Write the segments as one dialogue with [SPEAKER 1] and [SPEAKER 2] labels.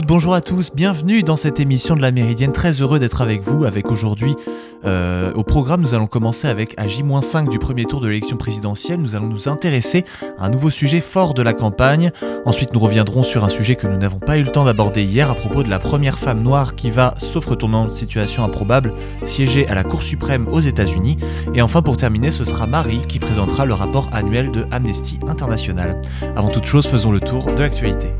[SPEAKER 1] Bonjour à tous, bienvenue dans cette émission de la Méridienne. Très heureux d'être avec vous, avec aujourd'hui euh, au programme, nous allons commencer avec à J-5 du premier tour de l'élection présidentielle. Nous allons nous intéresser à un nouveau sujet fort de la campagne. Ensuite, nous reviendrons sur un sujet que nous n'avons pas eu le temps d'aborder hier à propos de la première femme noire qui va, sauf retournement de situation improbable, siéger à la Cour suprême aux États-Unis. Et enfin, pour terminer, ce sera Marie qui présentera le rapport annuel de Amnesty International. Avant toute chose, faisons le tour de l'actualité.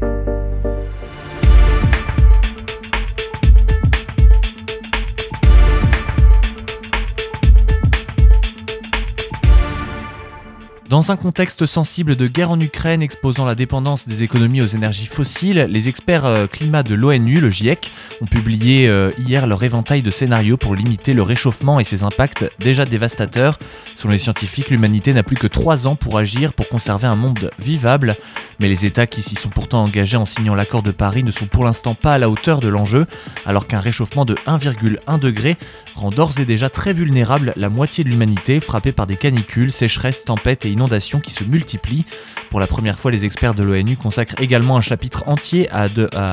[SPEAKER 1] Dans un contexte sensible de guerre en Ukraine exposant la dépendance des économies aux énergies fossiles, les experts euh, climat de l'ONU, le GIEC, ont publié euh, hier leur éventail de scénarios pour limiter le réchauffement et ses impacts déjà dévastateurs. Selon les scientifiques, l'humanité n'a plus que 3 ans pour agir pour conserver un monde vivable, mais les États qui s'y sont pourtant engagés en signant l'accord de Paris ne sont pour l'instant pas à la hauteur de l'enjeu, alors qu'un réchauffement de 1,1 degré rend d'ores et déjà très vulnérable la moitié de l'humanité, frappée par des canicules, sécheresses, tempêtes et inondations qui se multiplient. Pour la première fois, les experts de l'ONU consacrent également un chapitre entier à,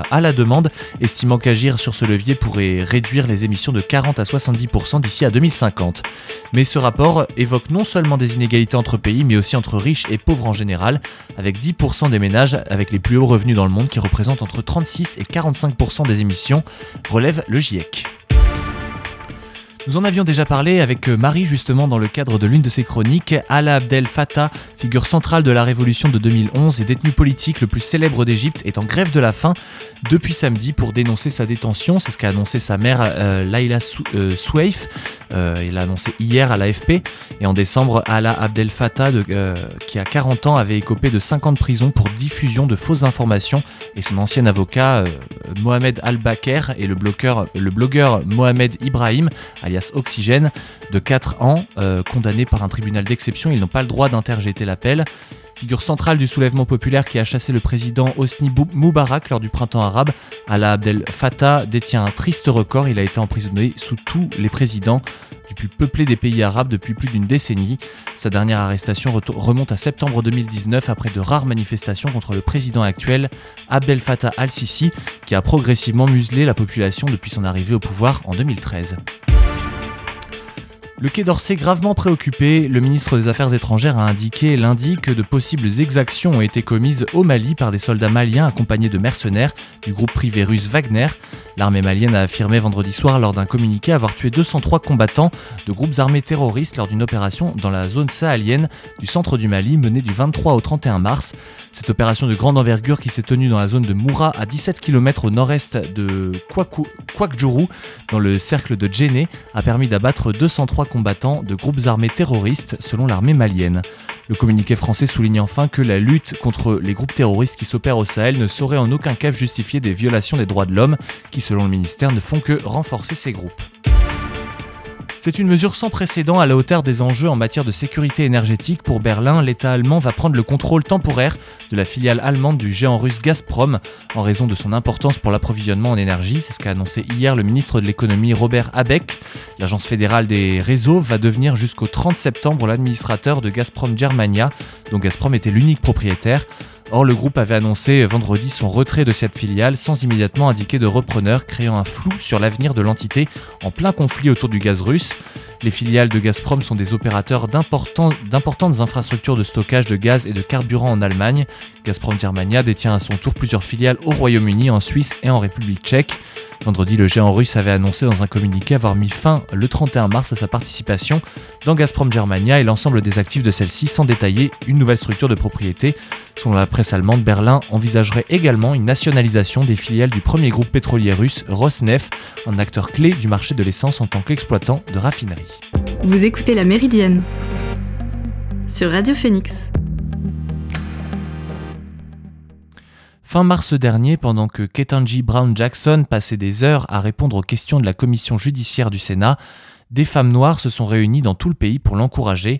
[SPEAKER 1] à, la demande, estimant qu'agir sur ce levier pourrait réduire les émissions de 40 à 70% d'ici à 2050. Mais ce rapport évoque non seulement des inégalités entre pays, mais aussi entre riches et pauvres en général, avec 10% des ménages avec les plus hauts revenus dans le monde qui représentent entre 36 et 45% des émissions, relève le GIEC. Nous en avions déjà parlé avec euh, Marie justement dans le cadre de l'une de ses chroniques. Alaa Abdel Fattah, figure centrale de la révolution de 2011 et détenu politique le plus célèbre d'Égypte, est en grève de la faim depuis samedi pour dénoncer sa détention. C'est ce qu'a annoncé sa mère euh, Laila euh, Soueif. il l'a annoncé hier à l'AFP. Et en décembre, Alaa Abdel Fattah, qui a 40 ans, avait écopé de 5 ans de prison pour diffusion de fausses informations. Et son ancien avocat, Mohamed Al-Bakr, et le le blogueur Mohamed Ibrahim, alias Oxygène, de 4 ans, euh, condamné par un tribunal d'exception. Ils n'ont pas le droit d'interjeter l'appel. Figure centrale du soulèvement populaire qui a chassé le président Hosni Moubarak lors du printemps arabe, Alaa Abdel Fattah détient un triste record. Il a été emprisonné sous tous les présidents du plus peuplé des pays arabes depuis plus d'une décennie. Sa dernière arrestation remonte à septembre 2019 après de rares manifestations contre le président actuel, Abdel Fattah al-Sisi, qui a progressivement muselé la population depuis son arrivée au pouvoir en 2013. Le Quai d'Orsay gravement préoccupé, le ministre des Affaires étrangères a indiqué lundi que de possibles exactions ont été commises au Mali par des soldats maliens accompagnés de mercenaires du groupe privé russe Wagner. L'armée malienne a affirmé vendredi soir lors d'un communiqué avoir tué 203 combattants de groupes armés terroristes lors d'une opération dans la zone sahélienne du centre du Mali menée du 23 au 31 mars. Cette opération de grande envergure qui s'est tenue dans la zone de Moura à 17 km au nord-est de Kwakjuru dans le cercle de Djenné a permis d'abattre 203 combattants de groupes armés terroristes selon l'armée malienne. Le communiqué français souligne enfin que la lutte contre les groupes terroristes qui s'opèrent au Sahel ne saurait en aucun cas justifier des violations des droits de l'homme qui selon le ministère ne font que renforcer ces groupes. C'est une mesure sans précédent à la hauteur des enjeux en matière de sécurité énergétique. Pour Berlin, l'État allemand va prendre le contrôle temporaire de la filiale allemande du géant russe Gazprom en raison de son importance pour l'approvisionnement en énergie. C'est ce qu'a annoncé hier le ministre de l'économie Robert Habeck. L'agence fédérale des réseaux va devenir jusqu'au 30 septembre l'administrateur de Gazprom Germania, dont Gazprom était l'unique propriétaire. Or, le groupe avait annoncé vendredi son retrait de cette filiale sans immédiatement indiquer de repreneur, créant un flou sur l'avenir de l'entité en plein conflit autour du gaz russe. Les filiales de Gazprom sont des opérateurs d'importantes infrastructures de stockage de gaz et de carburant en Allemagne. Gazprom Germania détient à son tour plusieurs filiales au Royaume-Uni, en Suisse et en République tchèque. Vendredi, le géant russe avait annoncé dans un communiqué avoir mis fin le 31 mars à sa participation dans Gazprom Germania et l'ensemble des actifs de celle-ci sans détailler une nouvelle structure de propriété. Selon la presse allemande, Berlin envisagerait également une nationalisation des filiales du premier groupe pétrolier russe, Rosneft, un acteur clé du marché de l'essence en tant qu'exploitant de raffinerie.
[SPEAKER 2] Vous écoutez La Méridienne sur Radio Phoenix.
[SPEAKER 1] Fin mars dernier, pendant que Ketanji Brown Jackson passait des heures à répondre aux questions de la commission judiciaire du Sénat, des femmes noires se sont réunies dans tout le pays pour l'encourager.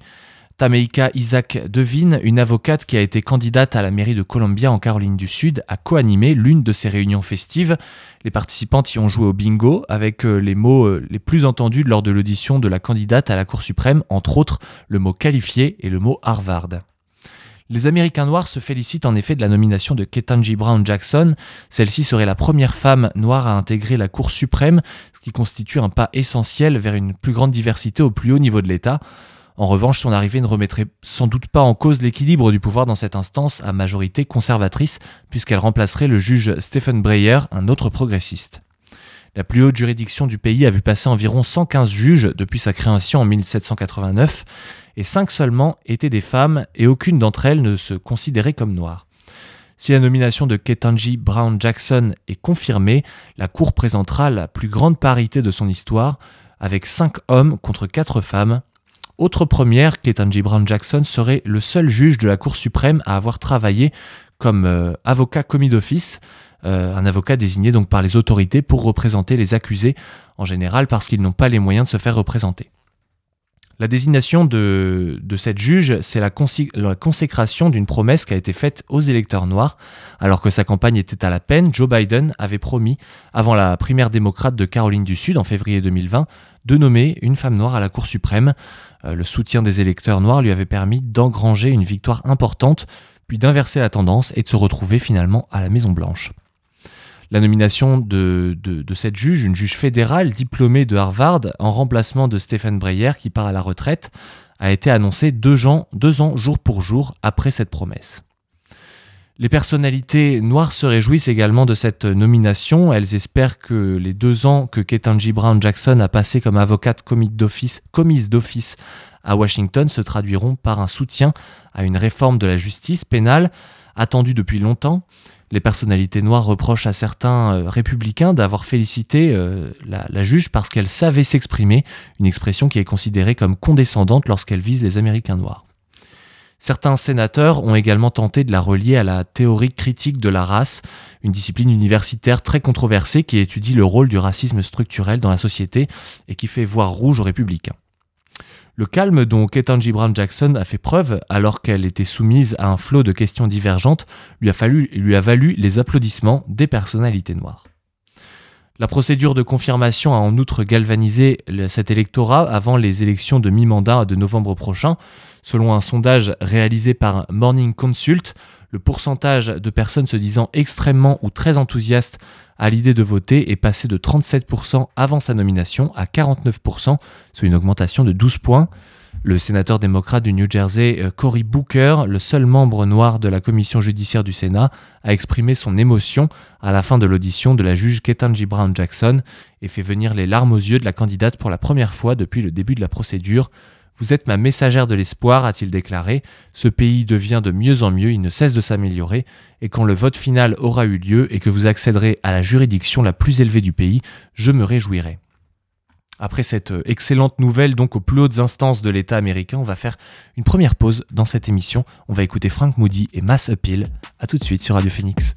[SPEAKER 1] Tameika Isaac Devine, une avocate qui a été candidate à la mairie de Columbia en Caroline du Sud, a co-animé l'une de ces réunions festives. Les participantes y ont joué au bingo avec euh, les mots euh, les plus entendus lors de l'audition de la candidate à la Cour suprême, entre autres le mot qualifié et le mot Harvard. Les Américains noirs se félicitent en effet de la nomination de Ketanji Brown Jackson. Celle-ci serait la première femme noire à intégrer la Cour suprême, ce qui constitue un pas essentiel vers une plus grande diversité au plus haut niveau de l'État. En revanche, son arrivée ne remettrait sans doute pas en cause l'équilibre du pouvoir dans cette instance à majorité conservatrice, puisqu'elle remplacerait le juge Stephen Breyer, un autre progressiste. La plus haute juridiction du pays a vu passer environ 115 juges depuis sa création en 1789, et cinq seulement étaient des femmes et aucune d'entre elles ne se considérait comme noire. Si la nomination de Ketanji Brown Jackson est confirmée, la Cour présentera la plus grande parité de son histoire, avec cinq hommes contre quatre femmes. Autre première, Ketanji Brown Jackson serait le seul juge de la Cour suprême à avoir travaillé comme euh, avocat commis d'office, euh, un avocat désigné donc par les autorités pour représenter les accusés, en général parce qu'ils n'ont pas les moyens de se faire représenter. La désignation de, cette juge, c'est la, consécration d'une promesse qui a été faite aux électeurs noirs. Alors que sa campagne était à la peine, Joe Biden avait promis, avant la primaire démocrate de Caroline du Sud en février 2020, de nommer une femme noire à la Cour suprême. Euh, le soutien des électeurs noirs lui avait permis d'engranger une victoire importante, puis d'inverser la tendance et de se retrouver finalement à la Maison Blanche. La nomination de, cette juge, une juge fédérale diplômée de Harvard, en remplacement de Stephen Breyer qui part à la retraite, a été annoncée deux ans, jour pour jour après cette promesse. Les personnalités noires se réjouissent également de cette nomination. Elles espèrent que les deux ans que Ketanji Brown Jackson a passé comme avocate commise d'office à Washington se traduiront par un soutien à une réforme de la justice pénale attendue depuis longtemps les personnalités noires reprochent à certains euh, républicains d'avoir félicité euh, la, juge parce qu'elle savait s'exprimer, une expression qui est considérée comme condescendante lorsqu'elle vise les Américains noirs. Certains sénateurs ont également tenté de la relier à la théorie critique de la race, une discipline universitaire très controversée qui étudie le rôle du racisme structurel dans la société et qui fait voir rouge aux républicains. Le calme dont Ketanji Brown Jackson a fait preuve alors qu'elle était soumise à un flot de questions divergentes lui a, valu les applaudissements des personnalités noires. La procédure de confirmation a en outre galvanisé cet électorat avant les élections de mi-mandat de novembre prochain. Selon un sondage réalisé par Morning Consult, le pourcentage de personnes se disant extrêmement ou très enthousiastes à l'idée de voter est passé de 37% avant sa nomination à 49%, soit une augmentation de 12 points. Le sénateur démocrate du New Jersey, euh, Cory Booker, le seul membre noir de la commission judiciaire du Sénat, a exprimé son émotion à la fin de l'audition de la juge Ketanji Brown Jackson et fait venir les larmes aux yeux de la candidate pour la première fois depuis le début de la procédure. Vous êtes ma messagère de l'espoir, a-t-il déclaré. Ce pays devient de mieux en mieux, il ne cesse de s'améliorer, et quand le vote final aura eu lieu et que vous accéderez à la juridiction la plus élevée du pays, je me réjouirai. Après cette excellente nouvelle, donc aux plus hautes instances de l'État américain, on va faire une première pause dans cette émission. On va écouter Frank Moody et Mass Appeal. A tout de suite sur Radio Phoenix.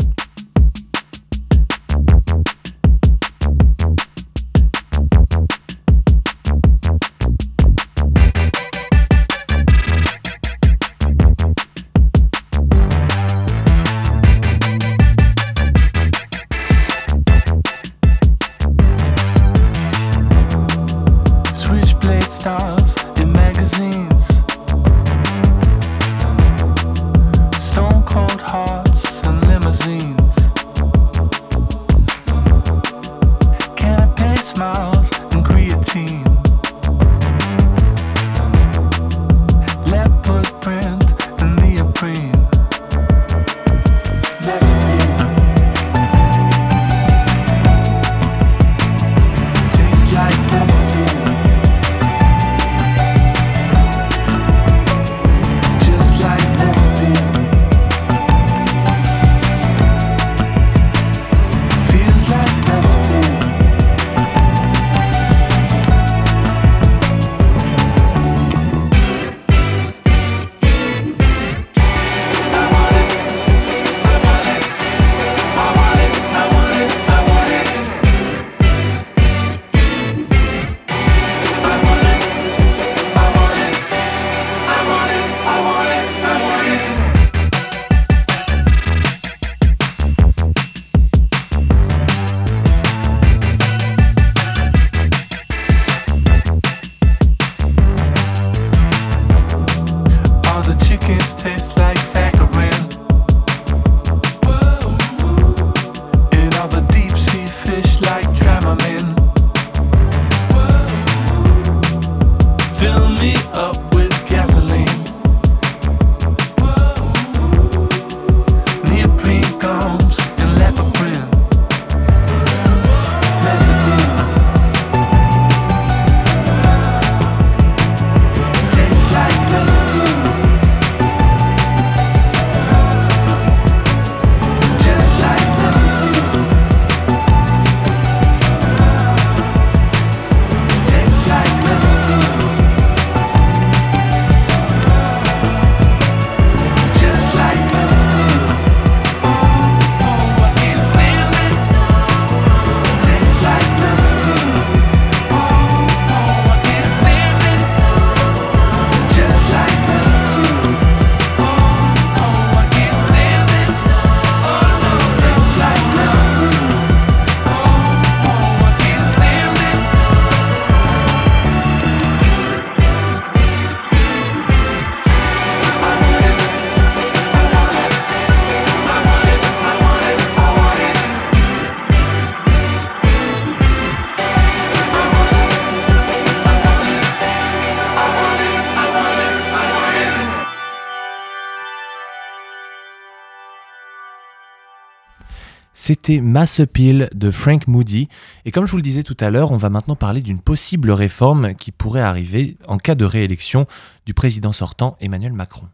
[SPEAKER 1] C'était Mass Appeal de Frank Moody. Et comme je vous le disais tout à l'heure, on va maintenant parler d'une possible réforme qui pourrait arriver en cas de réélection du président sortant Emmanuel Macron.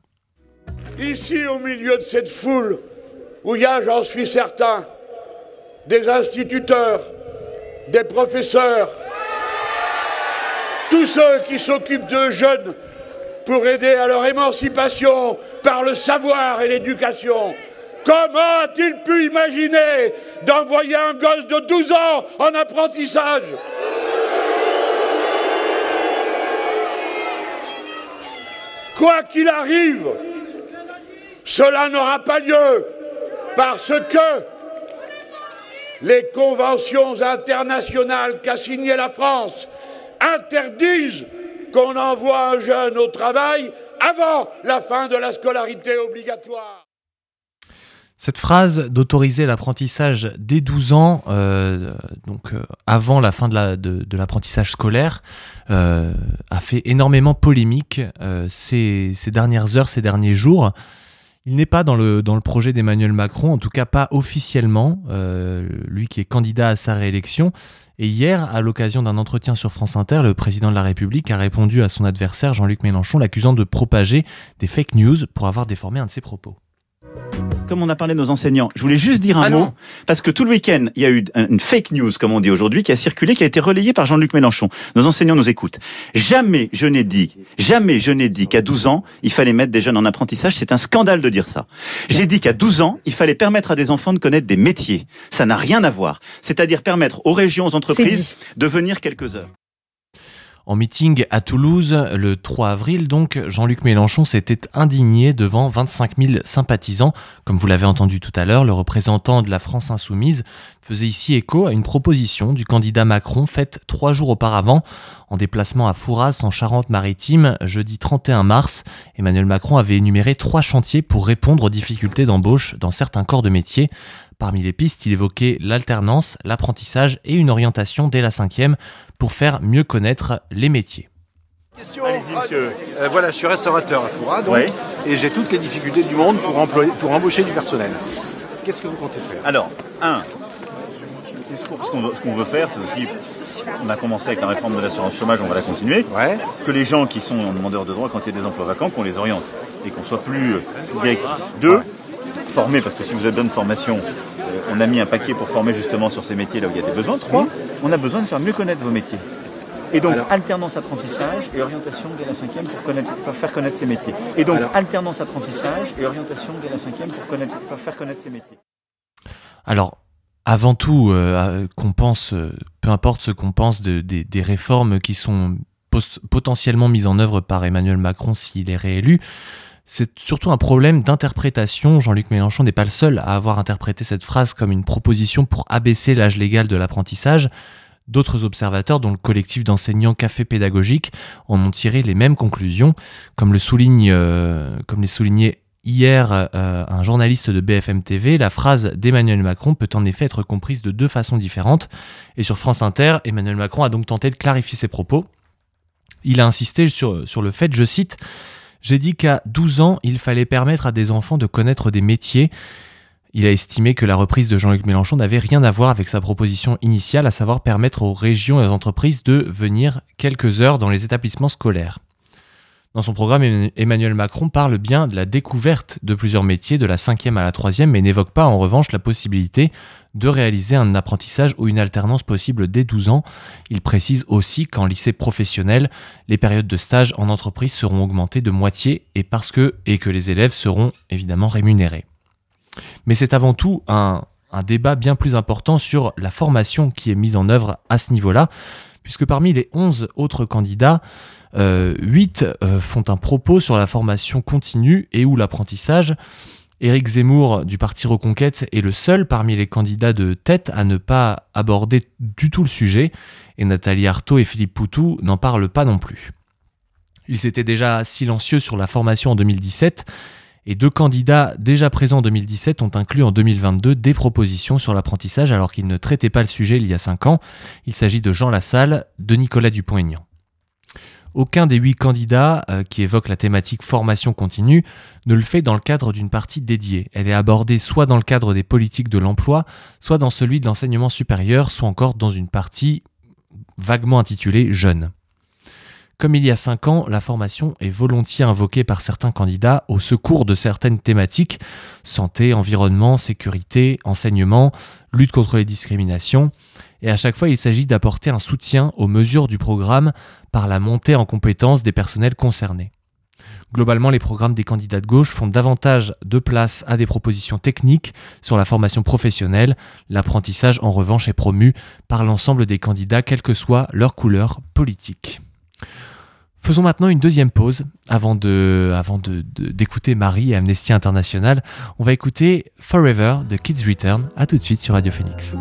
[SPEAKER 3] Ici, au milieu de cette foule, où il y a, j'en suis certain, des instituteurs, des professeurs, tous ceux qui s'occupent de jeunes pour aider à leur émancipation par le savoir et l'éducation. Comment a-t-il pu imaginer d'envoyer un gosse de 12 ans en apprentissage? Quoi qu'il arrive, cela n'aura pas lieu parce que les conventions internationales qu'a signées la France interdisent qu'on envoie un jeune au travail avant la fin de la scolarité obligatoire.
[SPEAKER 1] Cette phrase d'autoriser l'apprentissage dès 12 ans, euh, donc euh, avant la fin de l'apprentissage scolaire, euh, a fait énormément polémique ces, dernières heures, ces derniers jours. Il n'est pas dans le projet d'Emmanuel Macron, en tout cas pas officiellement, lui qui est candidat à sa réélection. Et hier, à l'occasion d'un entretien sur France Inter, le président de la République a répondu à son adversaire Jean-Luc Mélenchon, l'accusant de propager des fake news pour avoir déformé un de ses propos
[SPEAKER 4] comme on a parlé de nos enseignants, je voulais juste dire un ah mot, parce que tout le week-end, il y a eu une fake news, comme on dit aujourd'hui, qui a circulé, qui a été relayée par Jean-Luc Mélenchon. Nos enseignants nous écoutent. Jamais je n'ai dit, jamais je n'ai dit qu'à 12 ans, il fallait mettre des jeunes en apprentissage. C'est un scandale de dire ça. J'ai dit qu'à 12 ans, il fallait permettre à des enfants de connaître des métiers. Ça n'a rien à voir. C'est-à-dire permettre aux régions, aux entreprises de venir quelques heures.
[SPEAKER 1] En meeting à Toulouse, le 3 avril, donc, Jean-Luc Mélenchon s'était indigné devant 25 000 sympathisants. Comme vous l'avez entendu tout à l'heure, le représentant de la France insoumise faisait ici écho à une proposition du candidat Macron faite trois jours auparavant en déplacement à Fouras en Charente-Maritime jeudi 31 mars. Emmanuel Macron avait énuméré trois chantiers pour répondre aux difficultés d'embauche dans certains corps de métier. Parmi les pistes, il évoquait l'alternance, l'apprentissage et une orientation dès la cinquième pour faire mieux connaître les métiers.
[SPEAKER 5] Allez-y, monsieur. Euh, voilà, je suis restaurateur à Foura, et j'ai toutes les difficultés du monde pour, employer, pour embaucher du personnel. Qu'est-ce que vous comptez faire?
[SPEAKER 4] Alors, un, ce qu'on veut, faire, c'est aussi, on a commencé avec la réforme de l'assurance chômage, on va la continuer. Ouais. Que les gens qui sont demandeurs de droit, quand il y a des emplois vacants, qu'on les oriente et qu'on soit plus direct. Deux, former, parce que si vous avez besoin de formation, euh, on a mis un paquet pour former justement sur ces métiers là où il y a des besoins. Trois, on a besoin de faire mieux connaître vos métiers. Et donc, alternance apprentissage et orientation dès la cinquième pour, connaître, faire connaître ces métiers. Et donc, alternance apprentissage et orientation dès la cinquième pour, connaître, faire connaître ces métiers.
[SPEAKER 1] Alors, avant tout, euh, qu'on pense, euh, peu importe ce qu'on pense de, des réformes qui sont potentiellement mises en œuvre par Emmanuel Macron s'il est réélu, c'est surtout un problème d'interprétation. Jean-Luc Mélenchon n'est pas le seul à avoir interprété cette phrase comme une proposition pour abaisser l'âge légal de l'apprentissage. D'autres observateurs, dont le collectif d'enseignants Café Pédagogique, en ont tiré les mêmes conclusions, comme le souligne, euh, les soulignait hier euh, un journaliste de BFM TV. La phrase d'Emmanuel Macron peut en effet être comprise de deux façons différentes. Et sur France Inter, Emmanuel Macron a donc tenté de clarifier ses propos. Il a insisté sur le fait, je cite, j'ai dit qu'à 12 ans, il fallait permettre à des enfants de connaître des métiers. Il a estimé que la reprise de Jean-Luc Mélenchon n'avait rien à voir avec sa proposition initiale, à savoir permettre aux régions et aux entreprises de venir quelques heures dans les établissements scolaires. Dans son programme, Emmanuel Macron parle bien de la découverte de plusieurs métiers de la cinquième à la troisième, mais n'évoque pas en revanche la possibilité de réaliser un apprentissage ou une alternance possible dès 12 ans. Il précise aussi qu'en lycée professionnel, les périodes de stage en entreprise seront augmentées de moitié et parce que et que les élèves seront évidemment rémunérés. Mais c'est avant tout un, un débat bien plus important sur la formation qui est mise en œuvre à ce niveau-là, puisque parmi les 11 autres candidats, 8 euh, font un propos sur la formation continue et ou l'apprentissage. Éric Zemmour du parti Reconquête est le seul parmi les candidats de tête à ne pas aborder du tout le sujet, et Nathalie Arthaud et Philippe Poutou n'en parlent pas non plus. Ils étaient déjà silencieux sur la formation en 2017, et deux candidats déjà présents en 2017 ont inclus en 2022 des propositions sur l'apprentissage alors qu'ils ne traitaient pas le sujet il y a 5 ans. Il s'agit de Jean Lassalle, de Nicolas Dupont-Aignan.
[SPEAKER 6] Aucun des huit candidats euh, qui évoquent la thématique formation continue ne le fait dans le cadre d'une partie dédiée. Elle est abordée soit dans le cadre des politiques de l'emploi, soit dans celui de l'enseignement supérieur, soit encore dans une partie vaguement intitulée Jeunes. Comme il y a cinq ans, la formation est volontiers invoquée par certains candidats au secours de certaines thématiques santé, environnement, sécurité, enseignement, lutte contre les discriminations. Et à chaque fois, il s'agit d'apporter un soutien aux mesures du programme par la montée en compétences des personnels concernés. Globalement, les programmes des candidats de gauche font davantage de place à des propositions techniques sur la formation professionnelle. L'apprentissage, en revanche, est promu par l'ensemble des candidats, quelle que soit leur couleur politique. Faisons maintenant une deuxième pause avant de, avant de, d'écouter Marie et Amnesty International. On va écouter Forever de Kids Return. À tout de suite sur Radio Phoenix.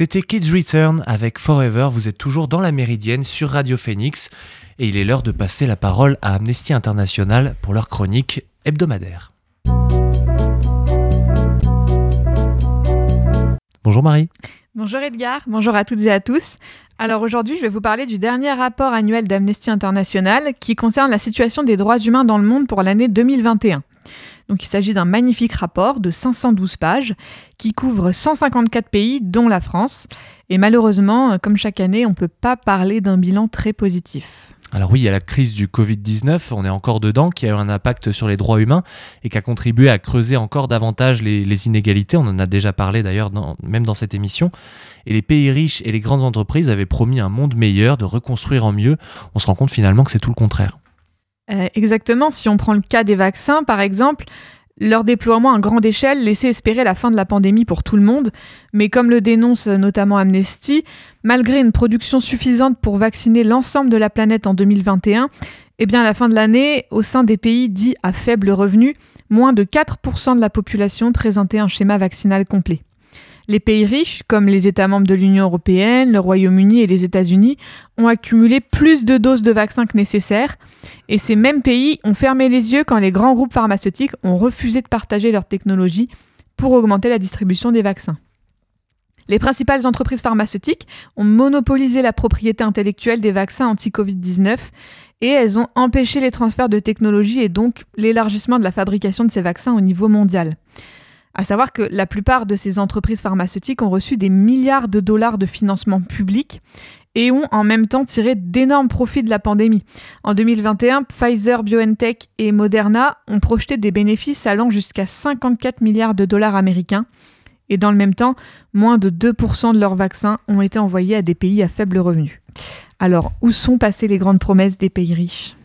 [SPEAKER 6] C'était Kids Return avec Forever. Vous êtes toujours dans la Méridienne sur Radio Phoenix et il est l'heure de passer la parole à Amnesty International pour leur chronique hebdomadaire. Bonjour Marie.
[SPEAKER 7] Bonjour Edgar, bonjour à toutes et à tous. Alors aujourd'hui, je vais vous parler du dernier rapport annuel d'Amnesty International qui concerne la situation des droits humains dans le monde pour l'année 2021. Donc il s'agit d'un magnifique rapport de 512 pages qui couvre 154 pays, dont la France. Et malheureusement, comme chaque année, on ne peut pas parler d'un bilan très positif.
[SPEAKER 1] Alors oui, il y a la crise du Covid-19, on est encore dedans, qui a eu un impact sur les droits humains et qui a contribué à creuser encore davantage les, inégalités. On en a déjà parlé d'ailleurs même dans cette émission. Et les pays riches et les grandes entreprises avaient promis un monde meilleur, de reconstruire en mieux. On se rend compte finalement que c'est tout le contraire.
[SPEAKER 7] Euh, exactement, si on prend le cas des vaccins par exemple, leur déploiement à grande échelle laissait espérer la fin de la pandémie pour tout le monde, mais comme le dénonce notamment Amnesty, malgré une production suffisante pour vacciner l'ensemble de la planète en 2021, eh bien à la fin de l'année, au sein des pays dits à faible revenu, moins de 4% de la population présentait un schéma vaccinal complet. Les pays riches, comme les États membres de l'Union européenne, le Royaume-Uni et les États-Unis, ont accumulé plus de doses de vaccins que nécessaire, et ces mêmes pays ont fermé les yeux quand les grands groupes pharmaceutiques ont refusé de partager leur technologie pour augmenter la distribution des vaccins. Les principales entreprises pharmaceutiques ont monopolisé la propriété intellectuelle des vaccins anti-Covid-19 et elles ont empêché les transferts de technologie et donc l'élargissement de la fabrication de ces vaccins au niveau mondial. À savoir que la plupart de ces entreprises pharmaceutiques ont reçu des milliards de dollars de financement public et ont en même temps tiré d'énormes profits de la pandémie. En 2021, Pfizer, BioNTech et Moderna ont projeté des bénéfices allant jusqu'à 54 milliards de dollars américains. Et dans le même temps, moins de 2% de leurs vaccins ont été envoyés à des pays à faible revenu. Alors, où sont passées les grandes promesses des pays riches?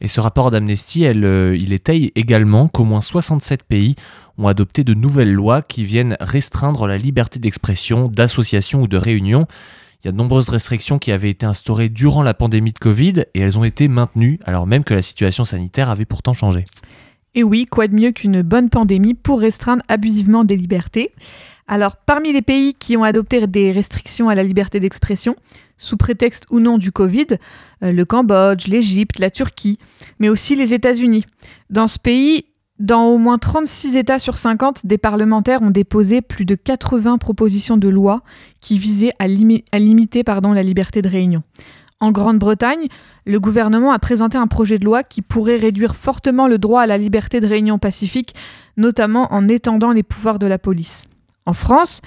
[SPEAKER 1] Et ce rapport d'Amnesty, euh, il étaye également qu'au moins 67 pays ont adopté de nouvelles lois qui viennent restreindre la liberté d'expression, d'association ou de réunion. Il y a de nombreuses restrictions qui avaient été instaurées durant la pandémie de Covid et elles ont été maintenues alors même que la situation sanitaire avait pourtant changé.
[SPEAKER 7] Et oui, quoi de mieux qu'une bonne pandémie pour restreindre abusivement des libertés? Alors, parmi les pays qui ont adopté des restrictions à la liberté d'expression, sous prétexte ou non du Covid, euh, le Cambodge, l'Égypte, la Turquie, mais aussi les États-Unis. Dans ce pays, dans au moins 36 États sur 50, des parlementaires ont déposé plus de 80 propositions de loi qui visaient à, limiter la liberté de réunion. En Grande-Bretagne, le gouvernement a présenté un projet de loi qui pourrait réduire fortement le droit à la liberté de réunion pacifique, notamment en étendant les pouvoirs de la police. En France,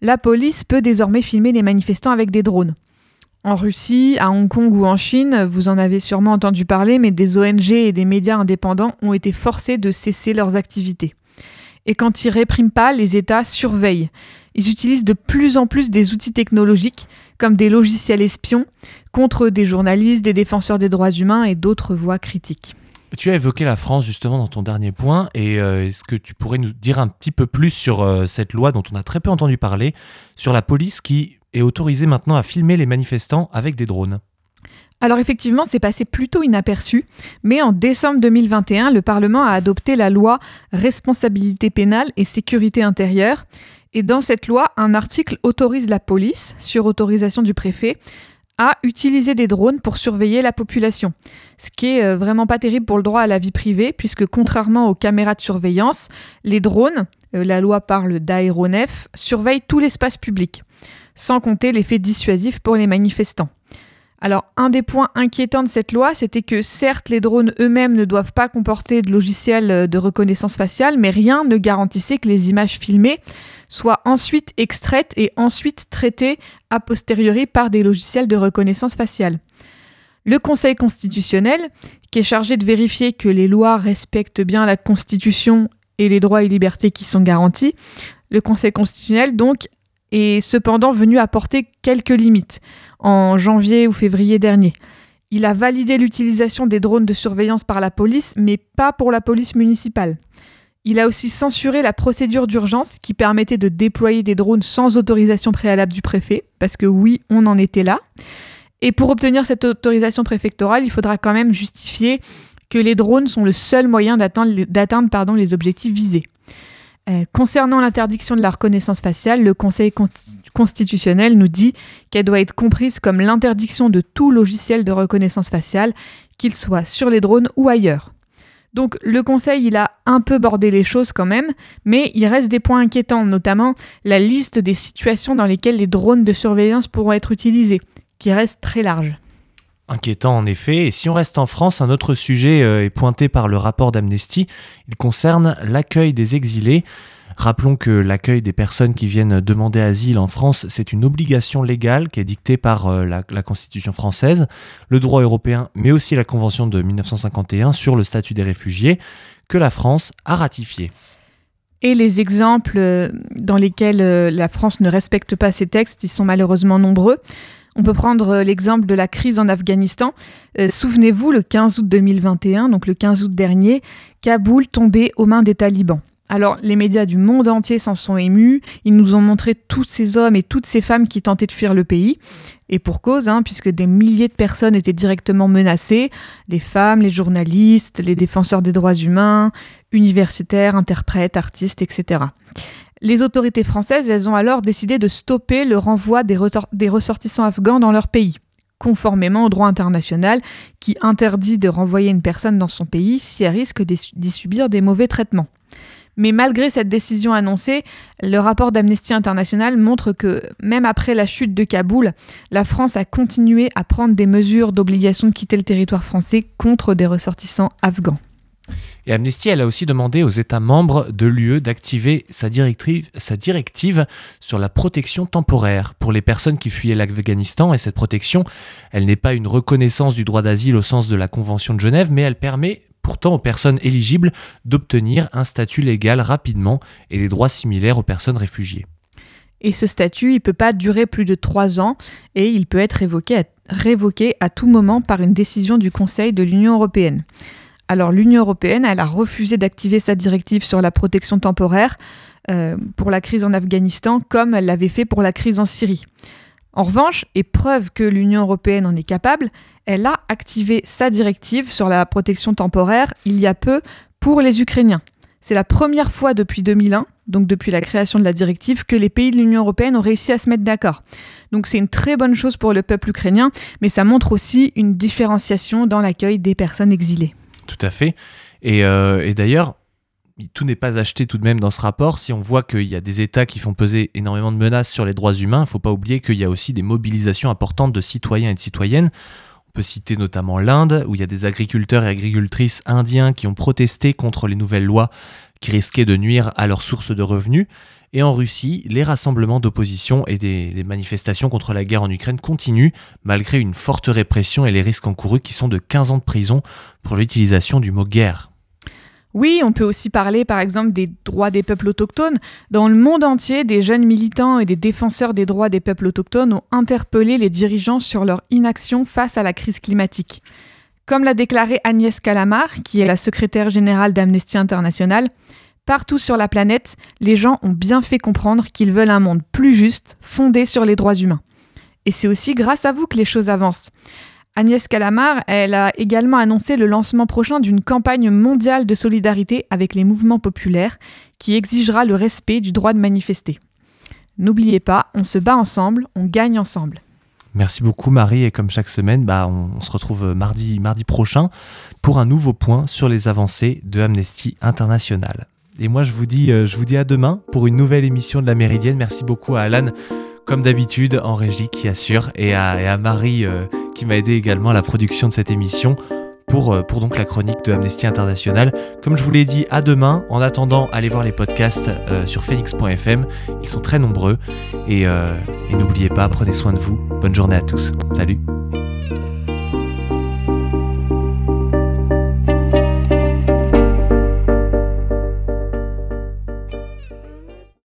[SPEAKER 7] la police peut désormais filmer les manifestants avec des drones. En Russie, à Hong Kong ou en Chine, vous en avez sûrement entendu parler, mais des ONG et des médias indépendants ont été forcés de cesser leurs activités. Et quand ils répriment pas, les États surveillent. Ils utilisent de plus en plus des outils technologiques, comme des logiciels espions, contre des journalistes, des défenseurs des droits humains et d'autres voix critiques.
[SPEAKER 1] Tu as évoqué la France justement dans ton dernier point, et euh, est-ce que tu pourrais nous dire un petit peu plus sur euh, cette loi dont on a très peu entendu parler, sur la police qui est autorisée maintenant à filmer les manifestants avec des drones
[SPEAKER 7] alors effectivement, c'est passé plutôt inaperçu, mais en décembre 2021, le Parlement a adopté la loi Responsabilité pénale et sécurité intérieure. Et dans cette loi, un article autorise la police, sur autorisation du préfet, à utiliser des drones pour surveiller la population. Ce qui est euh, vraiment pas terrible pour le droit à la vie privée, puisque contrairement aux caméras de surveillance, les drones, euh, la loi parle d'aéronefs, surveillent tout l'espace public, sans compter l'effet dissuasif pour les manifestants. Alors, un des points inquiétants de cette loi, c'était que certes, les drones eux-mêmes ne doivent pas comporter de logiciel euh, de reconnaissance faciale, mais rien ne garantissait que les images filmées soient ensuite extraites et ensuite traitées a posteriori par des logiciels de reconnaissance faciale. Le Conseil constitutionnel, qui est chargé de vérifier que les lois respectent bien la Constitution et les droits et libertés qui sont garantis, le Conseil constitutionnel donc est cependant venu apporter quelques limites en janvier ou février dernier. Il a validé l'utilisation des drones de surveillance par la police, mais pas pour la police municipale. Il a aussi censuré la procédure d'urgence qui permettait de déployer des drones sans autorisation préalable du préfet, parce que oui, on en était là. Et pour obtenir cette autorisation préfectorale, il faudra quand même justifier que les drones sont le seul moyen d'atteindre les objectifs visés. Euh, concernant l'interdiction de la reconnaissance faciale, le Conseil constitutionnel nous dit qu'elle doit être comprise comme l'interdiction de tout logiciel de reconnaissance faciale, qu'il soit sur les drones ou ailleurs. Donc le Conseil, il a un peu bordé les choses quand même, mais il reste des points inquiétants, notamment la liste des situations dans lesquelles les drones de surveillance pourront être utilisés, qui reste très large.
[SPEAKER 1] Inquiétant en effet, et si on reste en France, un autre sujet euh, est pointé par le rapport d'Amnesty, il concerne l'accueil des exilés. Rappelons que l'accueil des personnes qui viennent demander asile en France, c'est une obligation légale qui est dictée par euh, la, Constitution française, le droit européen, mais aussi la Convention de 1951 sur le statut des réfugiés, que la France a ratifié.
[SPEAKER 7] Et les exemples euh, dans lesquels la France ne respecte pas ces textes, ils sont malheureusement nombreux. On peut prendre euh, l'exemple de la crise en Afghanistan. Souvenez-vous, le 15 août 2021, donc le 15 août dernier, Kaboul tombait aux mains des talibans. Alors, les médias du monde entier s'en sont émus. Ils nous ont montré tous ces hommes et toutes ces femmes qui tentaient de fuir le pays. Et pour cause, hein, puisque des milliers de personnes étaient directement menacées les femmes, les journalistes, les défenseurs des droits humains, universitaires, interprètes, artistes, etc. Les autorités françaises, elles ont alors décidé de stopper le renvoi des, ressortissants afghans dans leur pays conformément au droit international qui interdit de renvoyer une personne dans son pays si elle risque d'y subir des mauvais traitements. Mais malgré cette décision annoncée, le rapport d'Amnesty International montre que même après la chute de Kaboul, la France a continué à prendre des mesures d'obligation de quitter le territoire français contre des ressortissants afghans.
[SPEAKER 1] Et Amnesty, elle a aussi demandé aux États membres de l'UE d'activer sa directive, sur la protection temporaire pour les personnes qui fuyaient l'Afghanistan. Et cette protection, elle n'est pas une reconnaissance du droit d'asile au sens de la Convention de Genève, mais elle permet pourtant aux personnes éligibles d'obtenir un statut légal rapidement et des droits similaires aux personnes réfugiées.
[SPEAKER 7] Et ce statut, il ne peut pas durer plus de trois ans et il peut être révoqué à tout moment par une décision du Conseil de l'Union européenne. Alors l'Union européenne, elle a refusé d'activer sa directive sur la protection temporaire euh, pour la crise en Afghanistan comme elle l'avait fait pour la crise en Syrie. En revanche, et preuve que l'Union européenne en est capable, elle a activé sa directive sur la protection temporaire il y a peu pour les Ukrainiens. C'est la première fois depuis 2001, donc depuis la création de la directive, que les pays de l'Union européenne ont réussi à se mettre d'accord. Donc c'est une très bonne chose pour le peuple ukrainien, mais ça montre aussi une différenciation dans l'accueil des personnes exilées.
[SPEAKER 1] Tout à fait. Et, euh, et d'ailleurs, tout n'est pas acheté tout de même dans ce rapport. Si on voit qu'il y a des États qui font peser énormément de menaces sur les droits humains, il ne faut pas oublier qu'il y a aussi des mobilisations importantes de citoyens et de citoyennes. On peut citer notamment l'Inde, où il y a des agriculteurs et agricultrices indiens qui ont protesté contre les nouvelles lois qui risquaient de nuire à leurs sources de revenus. Et en Russie, les rassemblements d'opposition et des, manifestations contre la guerre en Ukraine continuent, malgré une forte répression et les risques encourus qui sont de 15 ans de prison pour l'utilisation du mot guerre.
[SPEAKER 7] Oui, on peut aussi parler par exemple des droits des peuples autochtones. Dans le monde entier, des jeunes militants et des défenseurs des droits des peuples autochtones ont interpellé les dirigeants sur leur inaction face à la crise climatique. Comme l'a déclaré Agnès Calamar, qui est la secrétaire générale d'Amnesty International, partout sur la planète, les gens ont bien fait comprendre qu'ils veulent un monde plus juste, fondé sur les droits humains. Et c'est aussi grâce à vous que les choses avancent. Agnès Calamar, elle a également annoncé le lancement prochain d'une campagne mondiale de solidarité avec les mouvements populaires qui exigera le respect du droit de manifester. N'oubliez pas, on se bat ensemble, on gagne ensemble.
[SPEAKER 1] Merci beaucoup Marie et comme chaque semaine, bah, on, se retrouve mardi, mardi prochain pour un nouveau point sur les avancées de Amnesty International. Et moi je vous dis, euh, je vous dis à demain pour une nouvelle émission de la Méridienne. Merci beaucoup à Alan comme d'habitude en régie qui assure et à, Marie. Euh, qui m'a aidé également à la production de cette émission. Pour, euh, pour, donc la chronique de Amnesty International. Comme je vous l'ai dit, à demain. En attendant, allez voir les podcasts sur phoenix.fm. Ils sont très nombreux. Et n'oubliez pas, prenez soin de vous. Bonne journée à tous. Salut